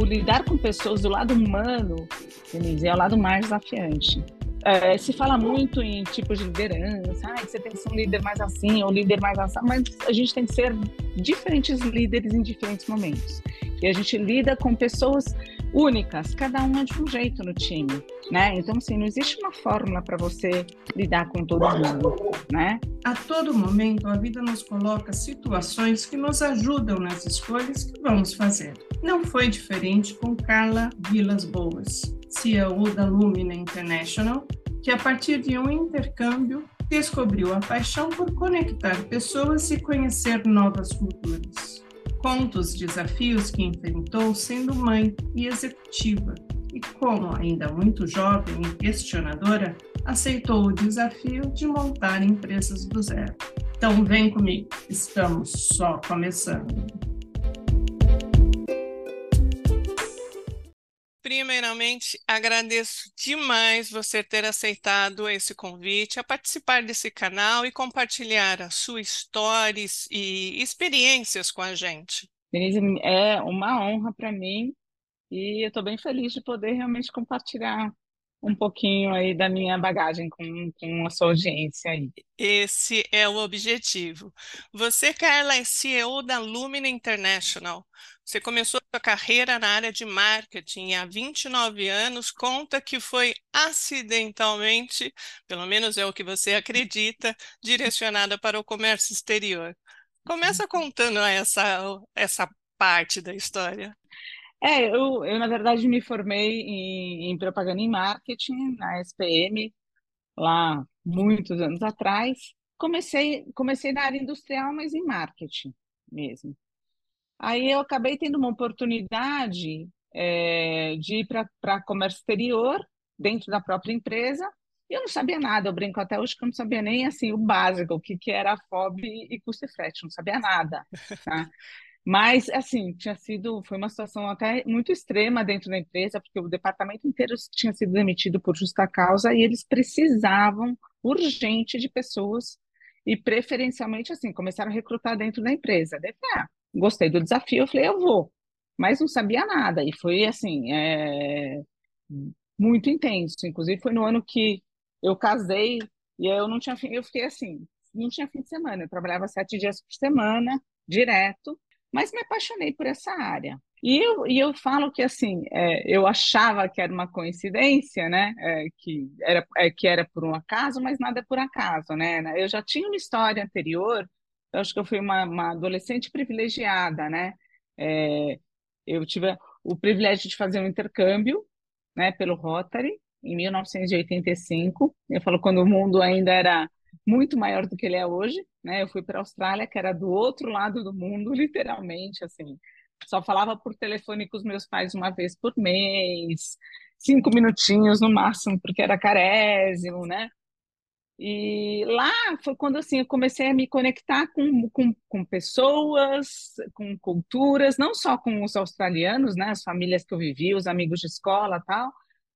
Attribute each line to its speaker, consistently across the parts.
Speaker 1: o lidar com pessoas do lado humano, Denise, é o lado mais desafiante. É, se fala muito em tipos de liderança, ah, você tem que ser um líder mais assim ou líder mais assim, mas a gente tem que ser diferentes líderes em diferentes momentos. E a gente lida com pessoas únicas, cada uma de um jeito no time, né? Então, assim, não existe uma fórmula para você lidar com todo mundo, né?
Speaker 2: A todo momento, a vida nos coloca situações que nos ajudam nas escolhas que vamos fazer. Não foi diferente com Carla Vilas Boas, CEO da Lumina International, que a partir de um intercâmbio descobriu a paixão por conectar pessoas e conhecer novas culturas. Conta os desafios que enfrentou sendo mãe e executiva, e como ainda muito jovem e questionadora, aceitou o desafio de montar empresas do zero. Então vem comigo, estamos só começando.
Speaker 3: Primeiramente, agradeço demais você ter aceitado esse convite a participar desse canal e compartilhar as suas histórias e experiências com a gente.
Speaker 1: Denise, é uma honra para mim e eu estou bem feliz de poder realmente compartilhar um pouquinho aí da minha bagagem com, com a sua audiência aí.
Speaker 3: Esse é o objetivo. Você, Carla, é CEO da Lumina International. Você começou sua carreira na área de marketing há 29 anos, conta que foi acidentalmente, pelo menos é o que você acredita, direcionada para o comércio exterior. Começa contando essa, essa parte da história.
Speaker 1: É, eu, eu na verdade me formei em, em propaganda e marketing na SPM, lá muitos anos atrás. Comecei, comecei na área industrial, mas em marketing mesmo. Aí eu acabei tendo uma oportunidade é, de ir para comércio exterior, dentro da própria empresa, e eu não sabia nada, eu brinco até hoje que eu não sabia nem assim o básico, o que, que era FOB e custo e frete, não sabia nada. Tá? Mas, assim, tinha sido, foi uma situação até muito extrema dentro da empresa, porque o departamento inteiro tinha sido demitido por justa causa e eles precisavam urgente de pessoas e preferencialmente, assim, começaram a recrutar dentro da empresa. Daí, ah, gostei do desafio, eu falei, eu vou. Mas não sabia nada, e foi, assim, é... muito intenso. Inclusive, foi no ano que eu casei e eu não tinha, eu fiquei assim, não tinha fim de semana, eu trabalhava sete dias por semana, direto, mas me apaixonei por essa área. E eu, e eu falo que assim, é, eu achava que era uma coincidência, né? É, que, era, é, que era por um acaso, mas nada é por acaso, né? Eu já tinha uma história anterior, eu acho que eu fui uma, uma adolescente privilegiada, né? É, eu tive o privilégio de fazer um intercâmbio, né, pelo Rotary, em 1985. Eu falo quando o mundo ainda era muito maior do que ele é hoje, né? Eu fui para a Austrália, que era do outro lado do mundo, literalmente, assim. Só falava por telefone com os meus pais uma vez por mês, cinco minutinhos no máximo, porque era carésimo, né? E lá foi quando assim, eu comecei a me conectar com, com, com pessoas, com culturas, não só com os australianos, né, as famílias que eu vivi, os amigos de escola tal,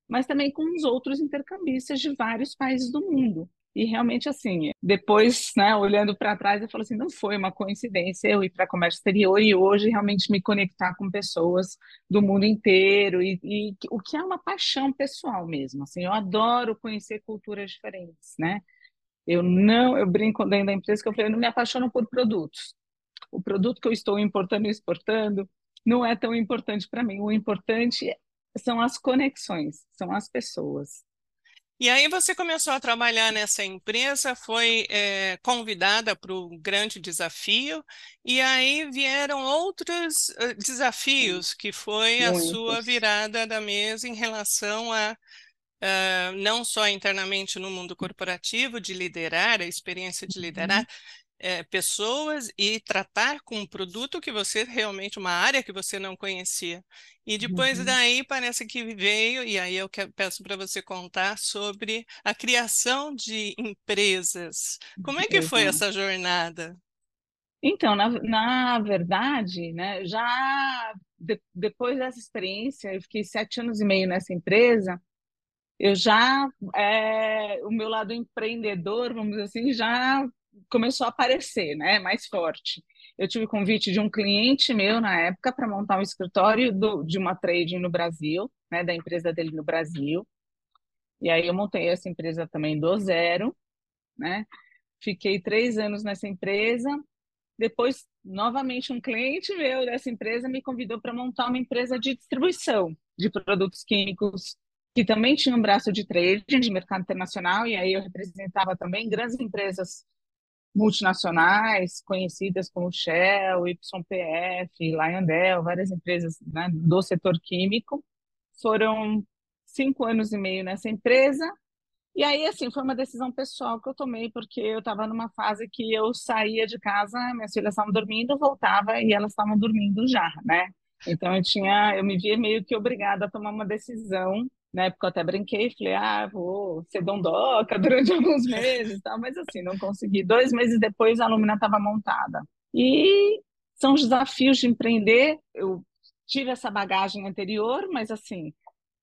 Speaker 1: mas também com os outros intercambistas de vários países do mundo. E realmente, assim, depois, né, olhando para trás, eu falo assim: não foi uma coincidência eu ir para comércio exterior e hoje realmente me conectar com pessoas do mundo inteiro, e, e o que é uma paixão pessoal mesmo. Assim, eu adoro conhecer culturas diferentes, né? Eu não, eu brinco dentro da empresa que eu falei, eu não me apaixono por produtos. O produto que eu estou importando e exportando não é tão importante para mim. O importante são as conexões, são as pessoas.
Speaker 3: E aí você começou a trabalhar nessa empresa, foi é, convidada para o grande desafio, e aí vieram outros uh, desafios, que foi a sua virada da mesa em relação a uh, não só internamente no mundo corporativo, de liderar, a experiência de liderar, uhum é, pessoas e tratar com um produto que você realmente, uma área que você não conhecia. E depois uhum. daí parece que veio, e aí eu quero, peço para você contar sobre a criação de empresas. Como é que foi essa jornada?
Speaker 1: Então, na, na verdade, né, já de, depois dessa experiência, eu fiquei sete anos e meio nessa empresa, eu já, é, o meu lado empreendedor, vamos dizer assim, já começou a aparecer, né, mais forte. eu tive convite de um cliente meu na época para montar um escritório do, de uma trading no Brasil, né, da empresa dele no Brasil. E aí eu montei essa empresa também do zero, né? Fiquei três anos nessa empresa. Depois, novamente, um cliente meu dessa empresa me convidou para montar uma empresa de distribuição de produtos químicos que também tinha um braço de trading de mercado internacional e aí eu representava também grandes empresas multinacionais conhecidas como Shell, YPF, Lyondell, várias empresas né, do setor químico. Foram cinco anos e meio nessa empresa. E aí, assim, foi uma decisão pessoal que eu tomei, porque eu estava numa fase que eu saía de casa, minhas filhas estavam dormindo, voltava e elas estavam dormindo já, né? Então eu tinha, eu me via meio que obrigada a tomar uma decisão na época eu até brinquei, falei, ah, vou ser dondoca durante alguns meses, tal, mas assim, não consegui. Dois meses depois a Lumina estava montada. E são os desafios de empreender. Eu tive essa bagagem anterior, mas assim,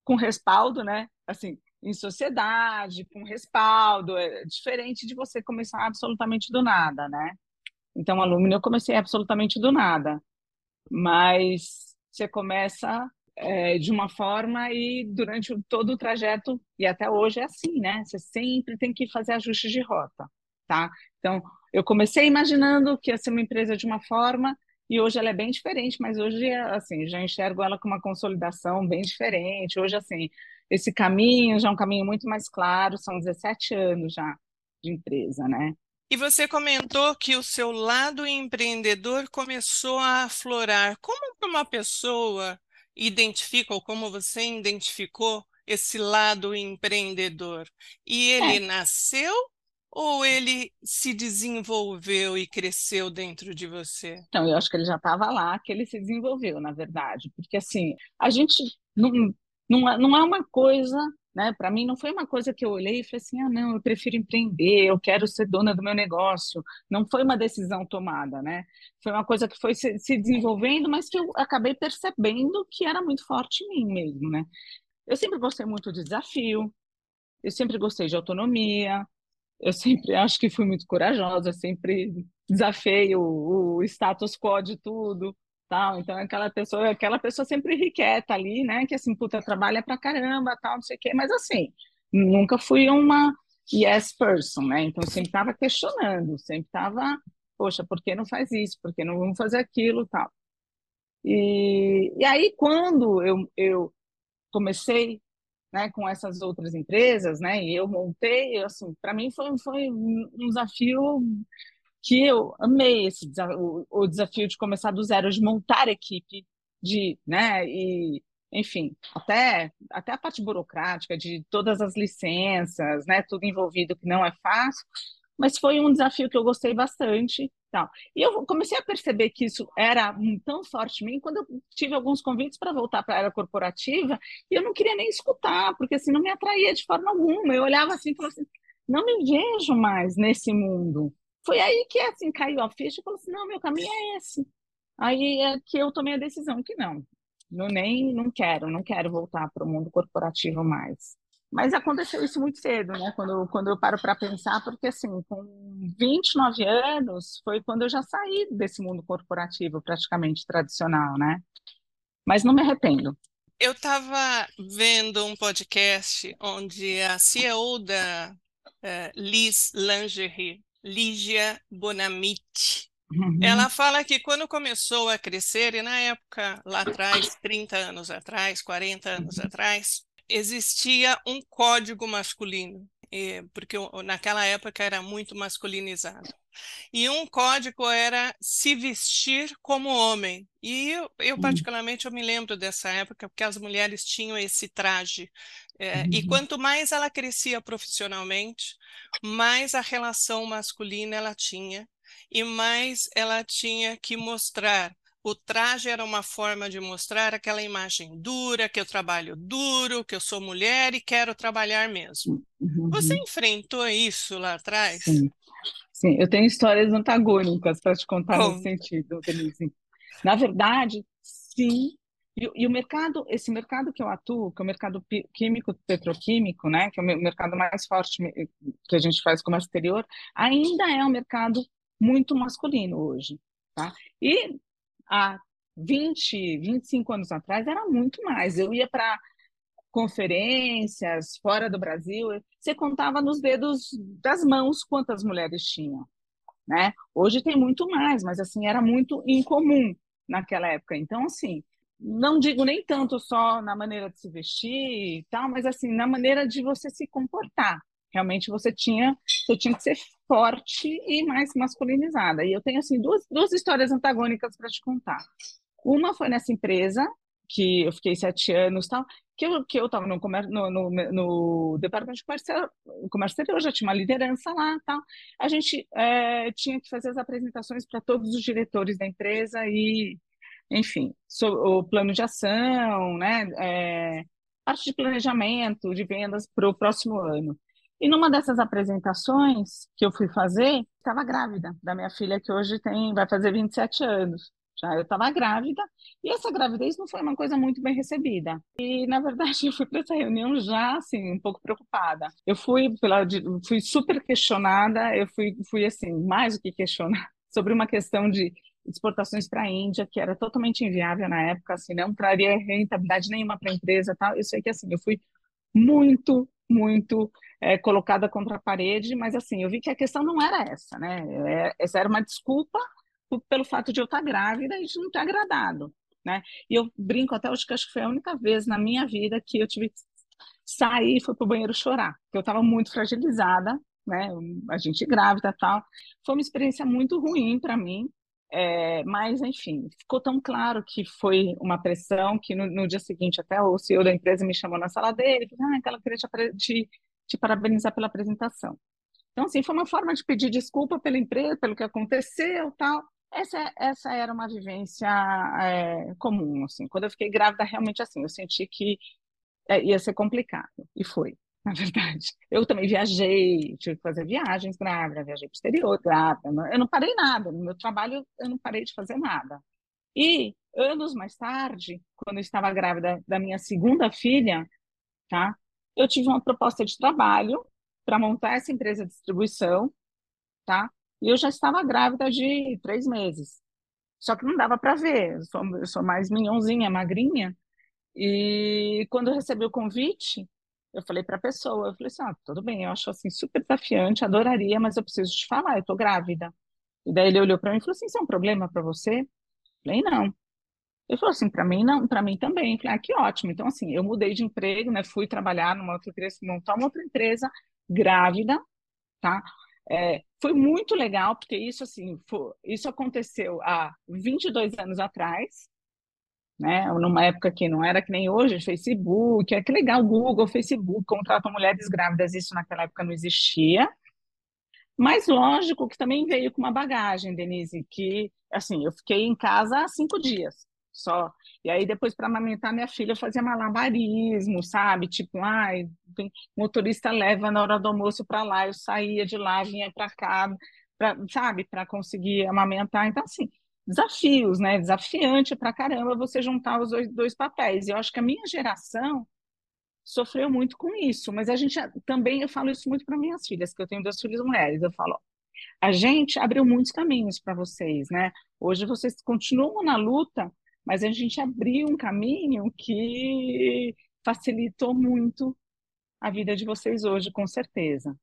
Speaker 1: com respaldo, né? Assim, em sociedade, com respaldo, é diferente de você começar absolutamente do nada, né? Então, a Lumina eu comecei absolutamente do nada, mas você começa é, de uma forma e durante todo o trajeto, e até hoje é assim, né? Você sempre tem que fazer ajustes de rota, tá? Então, eu comecei imaginando que ia ser uma empresa de uma forma e hoje ela é bem diferente, mas hoje, assim, já enxergo ela com uma consolidação bem diferente. Hoje, assim, esse caminho já é um caminho muito mais claro, são 17 anos já de empresa, né?
Speaker 3: E você comentou que o seu lado empreendedor começou a aflorar. Como uma pessoa identifica, ou como você identificou, esse lado empreendedor? E ele é. nasceu ou ele se desenvolveu e cresceu dentro de você?
Speaker 1: Então, eu acho que ele já estava lá, que ele se desenvolveu, na verdade. Porque, assim, a gente não, não, é, não é uma coisa né? Para mim não foi uma coisa que eu olhei e falei assim, ah, não, eu prefiro empreender, eu quero ser dona do meu negócio. Não foi uma decisão tomada, né? Foi uma coisa que foi se, se desenvolvendo, mas que eu acabei percebendo que era muito forte em mim mesmo, né? Eu sempre gostei muito de desafio, eu sempre gostei de autonomia, eu sempre acho que fui muito corajosa, sempre desafiei o, o status quo de tudo tal. Então, aquela pessoa, aquela pessoa sempre irrequieta ali, né? Que assim, puta, trabalha pra caramba, tal, não sei o quê. Mas assim, nunca fui uma yes person, né? Então, sempre estava questionando, sempre estava, poxa, por que não faz isso? Por que não vamos fazer aquilo, tal. E, e aí, quando eu, eu comecei né, com essas outras empresas, né, e eu montei, assim, para mim foi, foi um desafio que eu amei esse o, o desafio de começar do zero, de montar equipe, de, né, e enfim, até, até a parte burocrática de todas as licenças, né, tudo envolvido que não é fácil, mas foi um desafio que eu gostei bastante. Tal. E eu comecei a perceber que isso era tão forte em mim quando eu tive alguns convites para voltar para a área corporativa e eu não queria nem escutar, porque assim não me atraía de forma alguma. Eu olhava assim e falava assim: não me vejo mais nesse mundo. Foi aí que assim caiu a ficha e falou assim: não, meu caminho é esse. Aí é que eu tomei a decisão que não, não nem não quero, não quero voltar para o mundo corporativo mais. Mas aconteceu isso muito cedo, né? Quando, quando eu paro para pensar, porque assim, com 29 anos foi quando eu já saí desse mundo corporativo praticamente tradicional, né? Mas não me arrependo.
Speaker 3: Eu estava vendo um podcast onde a CEO da uh, Liz Lingerie Lígia Bonamite. Uhum. Ela fala que quando começou a crescer, e na época, lá atrás, 30 anos atrás, 40 anos uhum. atrás, existia um código masculino, porque naquela época era muito masculinizado. E um código era se vestir como homem. E eu, eu, uhum. particularmente, eu me lembro dessa época, porque as mulheres tinham esse traje. É, uhum. E quanto mais ela crescia profissionalmente, mais a relação masculina ela tinha, e mais ela tinha que mostrar o traje era uma forma de mostrar aquela imagem dura, que eu trabalho duro, que eu sou mulher e quero trabalhar mesmo. Uhum. Você enfrentou isso lá atrás?
Speaker 1: Sim. Sim, eu tenho histórias antagônicas para te contar nesse sentido, Denise. Na verdade, sim. E, e, o mercado, esse mercado que eu atuo, que é o mercado químico petroquímico, né, que é o mercado mais forte que a gente faz comércio exterior, ainda é um mercado muito masculino hoje. Tá? E há 20, 25 anos atrás era muito mais. Eu ia para conferências fora do Brasil, você contava nos dedos das mãos quantas mulheres tinham, né? Hoje tem muito mais, mas assim era muito incomum naquela época. Então, assim, não digo nem tanto só na maneira de se vestir e tal, mas assim na maneira de você se comportar. Realmente você tinha, você tinha que ser forte e mais masculinizada. E eu tenho assim duas, duas histórias antagônicas para te contar. Uma foi nessa empresa que eu fiquei sete anos tal, que eu que eu estava no, no, no, no, departamento de comércio, comércio exterior, já tinha uma liderança lá tal. A gente é, tinha que fazer as apresentações para todos os diretores da empresa e, enfim, so, o plano de ação, né, é, parte de planejamento de vendas para o próximo ano. E numa dessas apresentações que eu fui fazer, estava grávida da minha filha que hoje tem vai fazer 27 anos. Já eu estava grávida e essa gravidez não foi uma coisa muito bem recebida. E na verdade eu fui para essa reunião já assim um pouco preocupada. Eu fui pela fui super questionada, eu fui fui assim mais do que questionada sobre uma questão de exportações para a Índia que era totalmente inviável na época, assim não traria rentabilidade nenhuma para a empresa, tal. Eu sei que assim eu fui muito muito é, colocada contra a parede, mas assim eu vi que a questão não era essa, né? É, essa era uma desculpa pelo fato de eu estar grávida e de não ter agradado, né? E eu brinco até hoje que acho que foi a única vez na minha vida que eu tive que sair e fui para o banheiro chorar, porque eu estava muito fragilizada, né? A gente grávida tal. Foi uma experiência muito ruim para mim, é, mas, enfim, ficou tão claro que foi uma pressão que no, no, dia seguinte até o CEO da empresa me chamou na sala dele e falou, ah, ela queria te, te, te parabenizar pela apresentação. Então, assim, foi uma forma de pedir desculpa pela empresa, pelo que aconteceu tal, essa, essa era uma vivência é, comum, assim. Quando eu fiquei grávida, realmente assim, eu senti que é, ia ser complicado, e foi, na verdade. Eu também viajei, tive que fazer viagens grávida, viajei para o exterior grávida, eu não parei nada, no meu trabalho eu não parei de fazer nada. E anos mais tarde, quando eu estava grávida da minha segunda filha, tá? Eu tive uma proposta de trabalho para montar essa empresa de distribuição, tá? E eu já estava grávida de três meses. Só que não dava para ver, eu sou, eu sou mais minhãozinha, magrinha. E quando eu recebi o convite, eu falei para a pessoa, eu falei assim, ah, tudo bem, eu acho assim super desafiante, adoraria, mas eu preciso te falar, eu estou grávida. E daí ele olhou para mim e falou assim, isso é um problema para você? Eu falei, não. Ele falou assim, para mim não, para mim também. Eu falei, ah, que ótimo. Então assim, eu mudei de emprego, né, fui trabalhar numa outra empresa, montar uma outra empresa, grávida, tá? É, foi muito legal, porque isso, assim, foi, isso aconteceu há 22 anos atrás, né? numa época que não era que nem hoje, Facebook, é que legal, Google, Facebook, contratam mulheres grávidas, isso naquela época não existia. Mas lógico que também veio com uma bagagem, Denise, que, assim, eu fiquei em casa há cinco dias só. E aí depois para amamentar minha filha eu fazia malabarismo, sabe? Tipo, ai, motorista leva na hora do almoço para lá, eu saía de lá, vinha para cá, pra, sabe, para conseguir amamentar. Então assim, desafios, né? Desafiante para caramba você juntar os dois, dois papéis. E eu acho que a minha geração sofreu muito com isso, mas a gente também eu falo isso muito para minhas filhas, que eu tenho duas filhas mulheres. Eu falo, a gente abriu muitos caminhos para vocês, né? Hoje vocês continuam na luta, mas a gente abriu um caminho que facilitou muito a vida de vocês hoje, com certeza.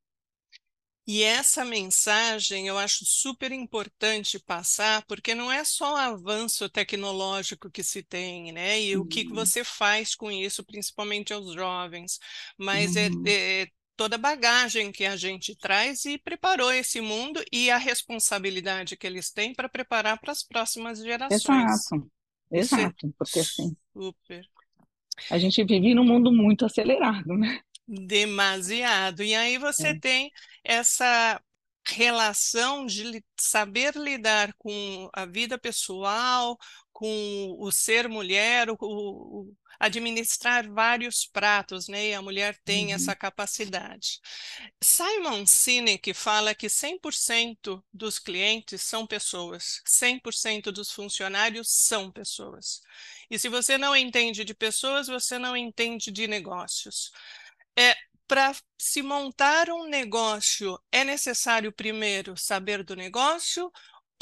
Speaker 3: E essa mensagem eu acho super importante passar, porque não é só o avanço tecnológico que se tem, né? E uhum. o que, você faz com isso, principalmente aos jovens, mas é, uhum. é, é toda a bagagem que a gente traz e preparou esse mundo e a responsabilidade que eles têm para preparar para as próximas gerações.
Speaker 1: Exato. Exato, porque assim. Super. A gente vive num mundo muito acelerado, né?
Speaker 3: Demasiado. E aí você é. tem essa relação de saber lidar com a vida pessoal, com o ser mulher, o, o administrar vários pratos, né? E a mulher tem uhum. essa capacidade. Simon Sinek fala que 100% dos clientes são pessoas, 100% dos funcionários são pessoas. E se você não entende de pessoas, você não entende de negócios. É, para se montar um negócio, é necessário primeiro saber do negócio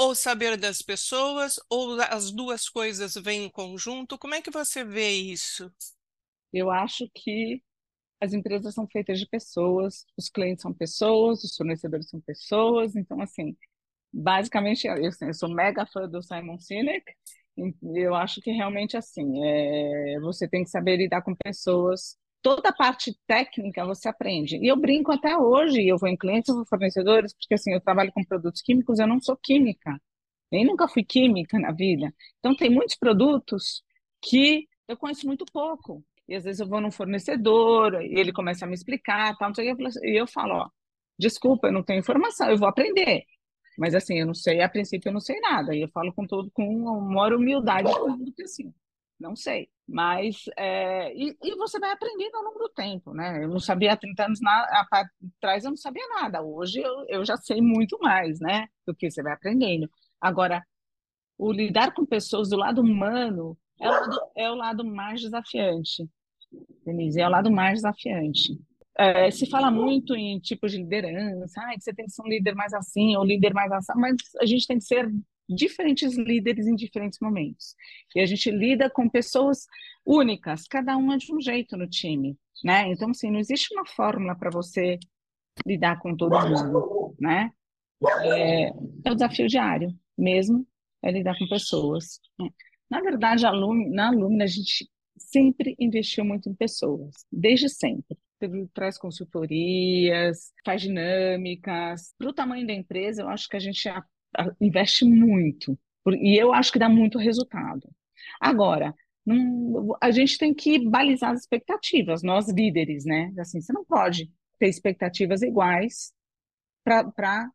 Speaker 3: ou saber das pessoas, ou as duas coisas vêm em conjunto? Como é que você vê isso?
Speaker 1: Eu acho que as empresas são feitas de pessoas, os clientes são pessoas, os fornecedores são pessoas, então, assim, basicamente, eu, assim, eu sou mega fã do Simon Sinek, eu acho que realmente, assim, é, você tem que saber lidar com pessoas, toda a parte técnica você aprende, e eu brinco até hoje, eu vou em clientes, eu vou fornecedores, porque, assim, eu trabalho com produtos químicos, eu não sou química, nem nunca fui química na vida, então tem muitos produtos que eu conheço muito pouco, e às vezes eu vou num fornecedor e ele começa a me explicar, tal, e eu falo, ó, desculpa, eu não tenho informação, eu vou aprender. Mas assim, eu não sei, a princípio eu não sei nada. E eu falo com todo com uma humildade que assim, não sei. Mas é, e, e, você vai aprendendo ao longo do tempo, né? Eu não sabia há 30 anos atrás, eu não sabia nada. Hoje eu, eu já sei muito mais, né? Do que você vai aprendendo. Agora, o lidar com pessoas do lado humano é o lado, é o lado mais desafiante. Denise, é o lado mais desafiante. É, se fala muito em tipos de liderança, ah, você tem que ser um líder mais assim, ou líder mais assim, mas a gente tem que ser diferentes líderes em diferentes momentos. E a gente lida com pessoas únicas, cada uma de um jeito no time, né? Então, assim, não existe uma fórmula para você lidar com todo mundo, né? É, é o desafio diário mesmo, é lidar com pessoas. Na verdade, na Lumina, a gente sempre investiu muito em pessoas, desde sempre. Traz consultorias, faz dinâmicas. Para o tamanho da empresa, eu acho que a gente investe muito. E eu acho que dá muito resultado. Agora, a gente tem que balizar as expectativas, nós líderes, né? Assim, você não pode ter expectativas iguais para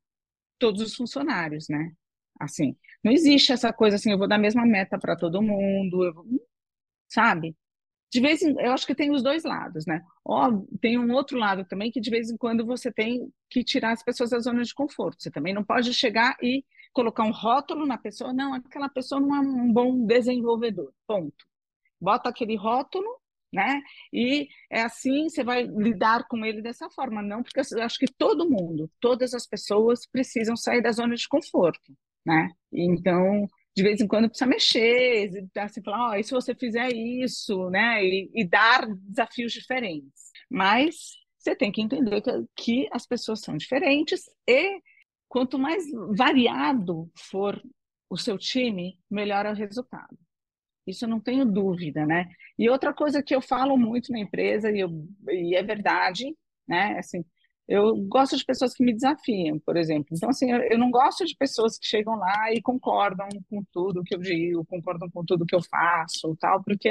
Speaker 1: todos os funcionários, né? Assim, não existe essa coisa assim, eu vou dar a mesma meta para todo mundo, eu, sabe? De vez em, eu acho que tem os dois lados, né? Ó, tem um outro lado também que de vez em quando você tem que tirar as pessoas da zona de conforto. Você também não pode chegar e colocar um rótulo na pessoa, não, aquela pessoa não é um bom desenvolvedor. Ponto. Bota aquele rótulo, né? E é assim, você vai lidar com ele dessa forma, não, porque eu acho que todo mundo, todas as pessoas precisam sair da zona de conforto, né? Então, de vez em quando precisa mexer, assim, falar, oh, e se você fizer isso, né? E, e, dar desafios diferentes. Mas você tem que entender que, que as pessoas são diferentes e quanto mais variado for o seu time, melhor é o resultado. Isso eu não tenho dúvida, né? E outra coisa que eu falo muito na empresa, e, eu, e é verdade, né? Assim, eu gosto de pessoas que me desafiam, por exemplo. Então, assim, eu, não gosto de pessoas que chegam lá e concordam com tudo que eu digo, concordam com tudo que eu faço, tal, porque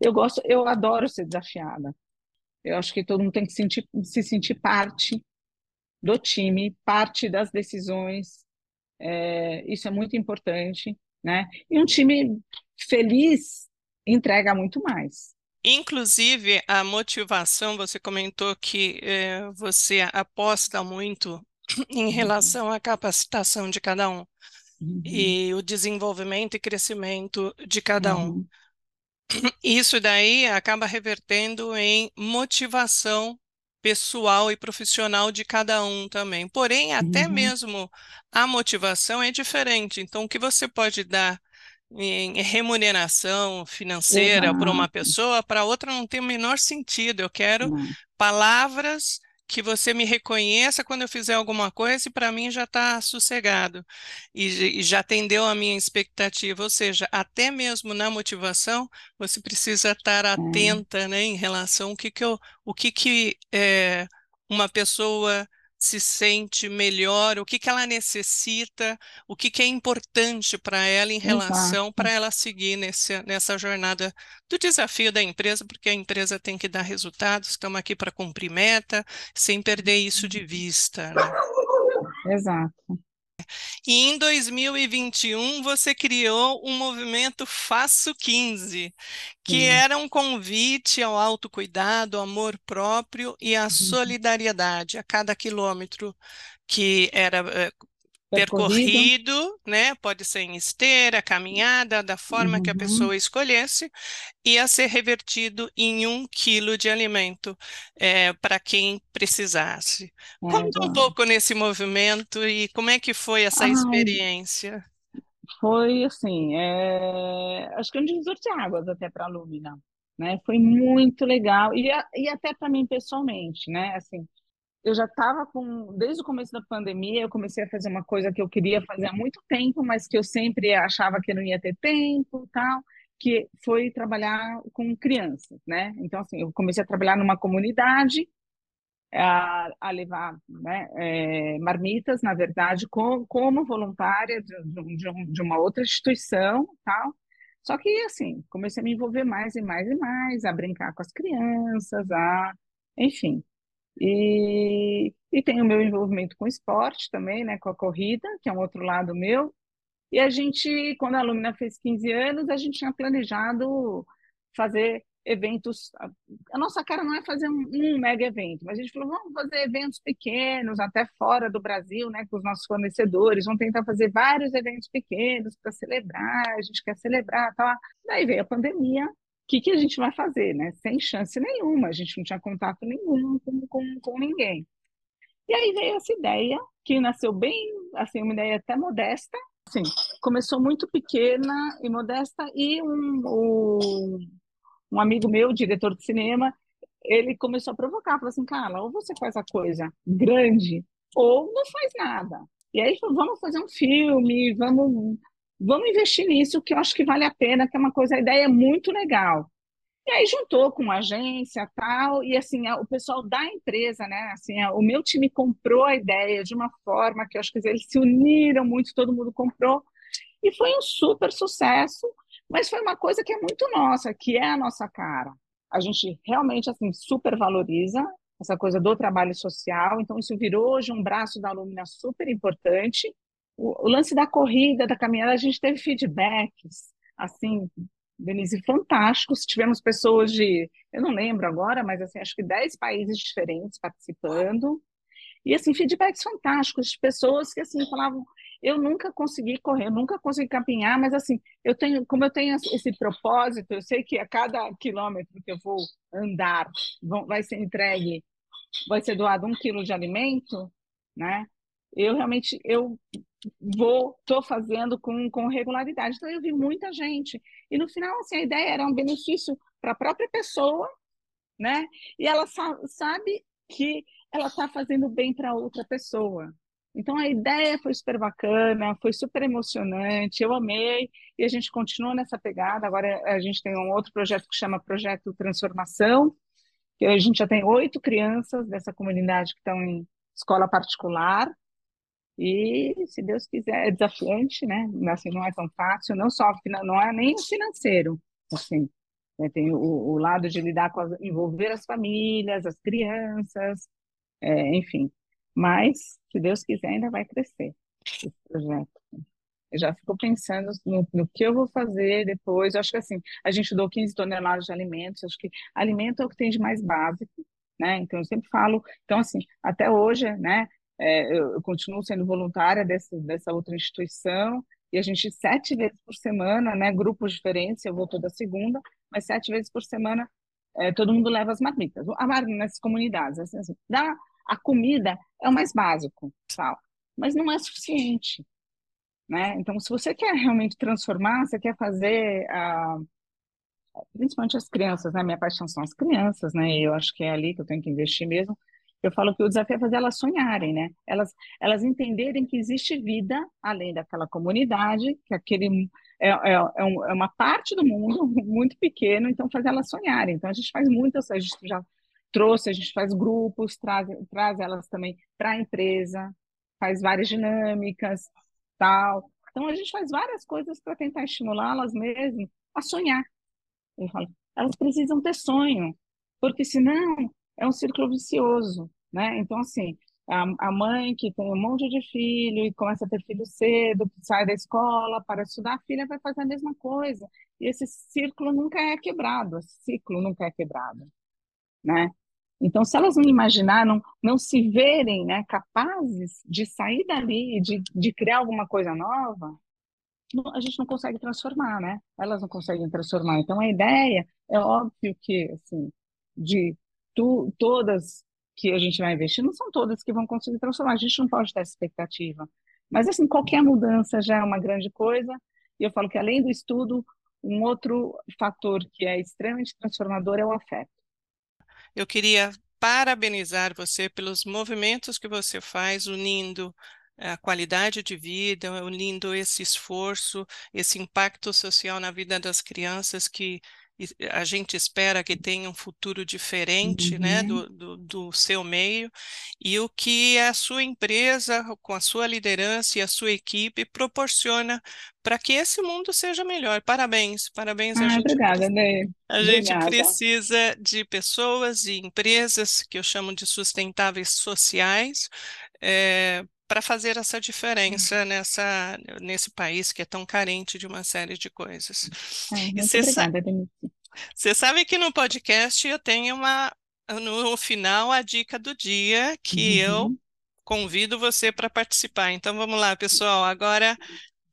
Speaker 1: eu gosto, eu adoro ser desafiada. Eu acho que todo mundo tem que sentir, se sentir parte do time, parte das decisões. É, isso é muito importante, né? E um time feliz entrega muito mais.
Speaker 3: Inclusive, a motivação, você comentou que eh, você aposta muito em uhum. relação à capacitação de cada um uhum. e o desenvolvimento e crescimento de cada um. Uhum. Isso daí acaba revertendo em motivação pessoal e profissional de cada um também. Porém, até uhum. mesmo a motivação é diferente. Então, o que você pode dar em remuneração financeira para uma pessoa, para outra não tem o menor sentido. Eu quero palavras que você me reconheça quando eu fizer alguma coisa e para mim já está sossegado e, e, já atendeu a minha expectativa. Ou seja, até mesmo na motivação, você precisa estar atenta né, em relação ao que, que, eu, o que, que é, uma pessoa se sente melhor, o que, que ela necessita, o que, que é importante para ela em relação para ela seguir nesse, nessa jornada do desafio da empresa, porque a empresa tem que dar resultados, estamos aqui para cumprir meta, sem perder isso de vista. Né?
Speaker 1: Exato.
Speaker 3: E em 2021 você criou um movimento Faço 15, que era um convite ao autocuidado, ao amor próprio e à uhum. solidariedade a cada quilômetro que era eh, percorrido, né? Pode ser em esteira, caminhada, da forma uhum. que a uhum. pessoa escolhesse, ia ser revertido em um quilo de alimento é, para quem precisasse. É, Conta um pouco nesse movimento e como é que foi essa Ai, experiência?
Speaker 1: Foi assim, é... acho que um divisor de águas até para a Lumina, né? Foi muito legal e, e até para mim pessoalmente, né? Assim, eu já estava com, desde o começo da pandemia, eu comecei a fazer uma coisa que eu queria fazer há muito tempo, mas que eu sempre achava que não ia ter tempo, tal, que foi trabalhar com crianças, né? Então, assim, eu comecei a trabalhar numa comunidade, a, a levar né, é, marmitas, na verdade, com, como voluntária de, de, de uma outra instituição, tal. Só que, assim, comecei a me envolver mais e mais e mais, a brincar com as crianças, a, enfim. E, e tem o meu envolvimento com esporte também, né, com a corrida, que é um outro lado meu. E a gente, quando a Lumina fez 15 anos, a gente tinha planejado fazer eventos. A nossa cara não é fazer um, um, mega evento, mas a gente falou, vamos fazer eventos pequenos, até fora do Brasil, né, com os nossos fornecedores, vamos tentar fazer vários eventos pequenos para celebrar, a gente quer celebrar, tal. Daí veio a pandemia, que, que a gente vai fazer, né? Sem chance nenhuma, a gente não tinha contato nenhum com, com, com ninguém. E aí veio essa ideia, que nasceu bem, assim, uma ideia até modesta, assim, começou muito pequena e modesta, e um, um, um amigo meu, diretor de cinema, ele começou a provocar, falou assim, Carla, ou você faz a coisa grande, ou não faz nada. E aí vamos fazer um filme, vamos vamos investir nisso, que eu acho que vale a pena, que é uma coisa, a ideia é muito legal. E aí juntou com a agência tal, e assim, o pessoal da empresa, né? Assim, o meu time comprou a ideia de uma forma que eu acho que eles se uniram muito, todo mundo comprou, e foi um super sucesso, mas foi uma coisa que é muito nossa, que é a nossa cara. A gente realmente assim super valoriza essa coisa do trabalho social, então isso virou hoje um braço da alumina super importante o, lance da corrida, da caminhada, a gente teve feedbacks, assim, Denise, fantásticos. Tivemos pessoas de, eu não lembro agora, mas assim, acho que 10 países diferentes participando. E assim, feedbacks fantásticos de pessoas que assim falavam, eu nunca consegui correr, nunca consegui caminhar, mas assim, eu tenho, como eu tenho esse propósito, eu sei que a cada quilômetro que eu vou andar, vão, vai ser entregue, vai ser doado um quilo de alimento, né? Eu realmente eu vou, estou fazendo com, com regularidade. Então, eu vi muita gente. E no final, assim, a ideia era um benefício para a própria pessoa, né? E ela sa sabe que ela está fazendo bem para outra pessoa. Então, a ideia foi super bacana, foi super emocionante, eu amei, e a gente continua nessa pegada. Agora, a gente tem um outro projeto que chama Projeto Transformação, que a gente já tem oito crianças dessa comunidade que estão em escola particular, e, se Deus quiser, é desafiante, né? Assim, não é tão fácil, não só, não é nem financeiro, assim. Né? Tem o, o, lado de lidar com, as, envolver as famílias, as crianças, é, enfim. Mas, se Deus quiser, ainda vai crescer esse projeto. Eu já fico pensando no, no, que eu vou fazer depois. Eu acho que assim, a gente doou 15 toneladas de alimentos, acho que alimento é o que tem de mais básico, né? Então eu sempre falo, então assim, até hoje, né, é, eu, eu, continuo sendo voluntária dessa, outra instituição, e a gente, sete vezes por semana, né, grupos diferentes, eu vou toda segunda, mas sete vezes por semana, é, todo mundo leva as marmitas. A marmita nessas comunidades, assim, assim, dá, a comida é o mais básico, tal, mas não é suficiente. Né? Então, se você quer realmente transformar, você quer fazer a principalmente as crianças, né? Minha paixão são as crianças, né? Eu acho que é ali que eu tenho que investir mesmo. Eu falo que o desafio é fazer elas sonharem, né? Elas, elas entenderem que existe vida além daquela comunidade, que aquele é, é, é, um, é uma parte do mundo muito pequeno, então fazer elas sonharem. Então a gente faz muitas, a gente já trouxe, a gente faz grupos, traz, traz elas também para a empresa, faz várias dinâmicas, tal. Então a gente faz várias coisas para tentar estimulá-las mesmo a sonhar. Eu falo, elas precisam ter sonho, porque senão é um círculo vicioso, né? Então, assim, a, a mãe que tem um monte de filho e começa a ter filho cedo, sai da escola para estudar, a filha vai fazer a mesma coisa. E esse círculo nunca é quebrado, esse ciclo nunca é quebrado, né? Então, se elas não imaginaram, não se verem né, capazes de sair dali, de, de criar alguma coisa nova, a gente não consegue transformar, né? Elas não conseguem transformar. Então, a ideia é óbvio que, assim, de tu, todas que a gente vai investir, não são todas que vão conseguir transformar. A gente não pode ter essa expectativa. Mas, assim, qualquer mudança já é uma grande coisa. E eu falo que, além do estudo, um outro fator que é extremamente transformador é o afeto.
Speaker 3: Eu queria parabenizar você pelos movimentos que você faz, unindo a qualidade de vida, unindo esse esforço, esse impacto social na vida das crianças que a gente espera que tenha um futuro diferente né, uhum. né, do, do, do, seu meio, e o que a sua empresa, com a sua liderança e a sua equipe, proporciona para que esse mundo seja melhor. Parabéns, parabéns
Speaker 1: ah,
Speaker 3: a gente.
Speaker 1: Obrigada, Ney.
Speaker 3: A gente precisa de pessoas e empresas que eu chamo de sustentáveis sociais. É, para fazer essa diferença nessa, nesse país que é tão carente de uma série de coisas.
Speaker 1: você obrigada, Denise.
Speaker 3: Você sabe que no podcast eu tenho uma, no final, a dica do dia que uhum. eu convido você para participar. Então vamos lá, pessoal. Agora,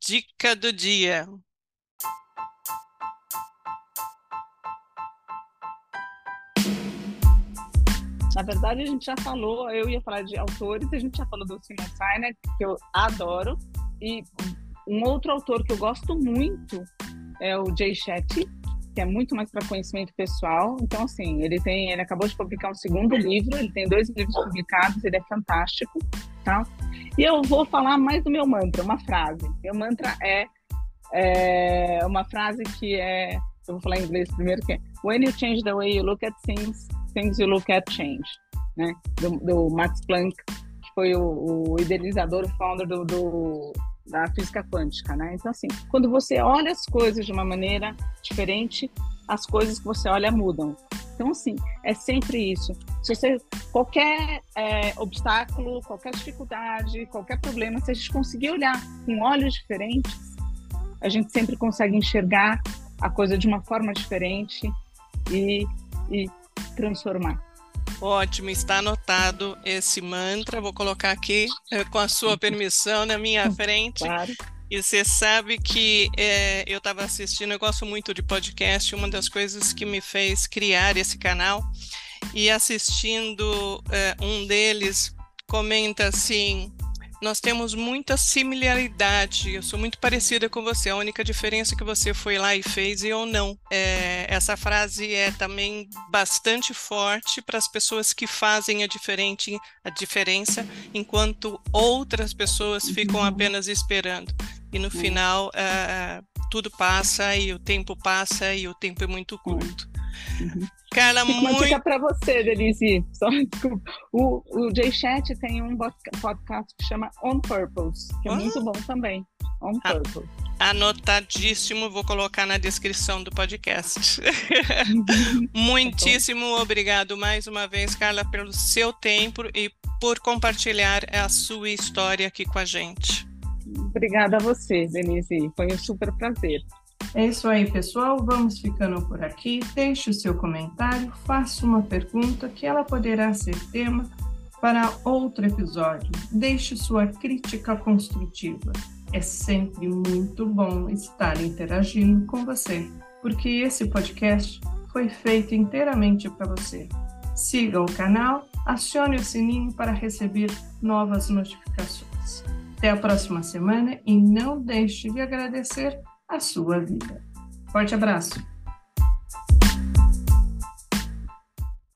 Speaker 3: dica do dia.
Speaker 1: Na verdade, a gente já falou, eu ia falar de autores, a gente já falou do Simon Sinek, que eu adoro, e um outro autor que eu gosto muito é o Jay Shetty, que é muito mais para conhecimento pessoal. Então, assim, ele tem, ele acabou de publicar um segundo livro, ele tem dois livros publicados, ele é fantástico, tá? E eu vou falar mais do meu mantra, uma frase. Meu mantra é, é uma frase que é, eu vou falar em inglês primeiro, que é When you change the way you look at things, Things You Look At Change, né? Do, do Max Planck, que foi o, o idealizador, o founder do, do, da física quântica, né? Então, assim, quando você olha as coisas de uma maneira diferente, as coisas que você olha mudam. Então, assim, é sempre isso. Se você, qualquer é, obstáculo, qualquer dificuldade, qualquer problema, se a gente conseguir olhar com olhos diferentes, a gente sempre consegue enxergar a coisa de uma forma diferente e, e transformar.
Speaker 3: Ótimo, está anotado esse mantra. Vou colocar aqui, eh, com a sua permissão, na minha frente.
Speaker 1: Claro.
Speaker 3: E você sabe que é, eu estava assistindo, eu gosto muito de podcast, uma das coisas que me fez criar esse canal. E assistindo é, um deles, comenta assim: nós temos muita similaridade. Eu sou muito parecida com você. A única diferença é que você foi lá e fez e eu não. É, essa frase é também bastante forte para as pessoas que fazem a, diferente, a diferença, enquanto outras pessoas ficam uhum. apenas esperando. E no final, uh, tudo passa e o tempo passa e o tempo é muito curto.
Speaker 1: Uhum. Carla, Fica muito... uma dica para você, Denise. Só, desculpa. O, o J-Chat tem um podcast que chama On Purpose, que é muito bom também. On ah, Purpose.
Speaker 3: Anotadíssimo, vou colocar na descrição do podcast. Muitíssimo obrigado mais uma vez, Carla, pelo seu tempo e por compartilhar a sua história aqui com a gente.
Speaker 1: Obrigada a você, Denise. Foi um super prazer.
Speaker 2: É isso aí, pessoal. Vamos ficando por aqui. Deixe o seu comentário, faça uma pergunta que ela poderá ser tema para outro episódio. Deixe sua crítica construtiva. É sempre muito bom estar interagindo com você, porque esse podcast foi feito inteiramente para você. Siga o canal, acione o sininho para receber novas notificações. Até a próxima semana e não deixe de agradecer a sua vida. Forte abraço!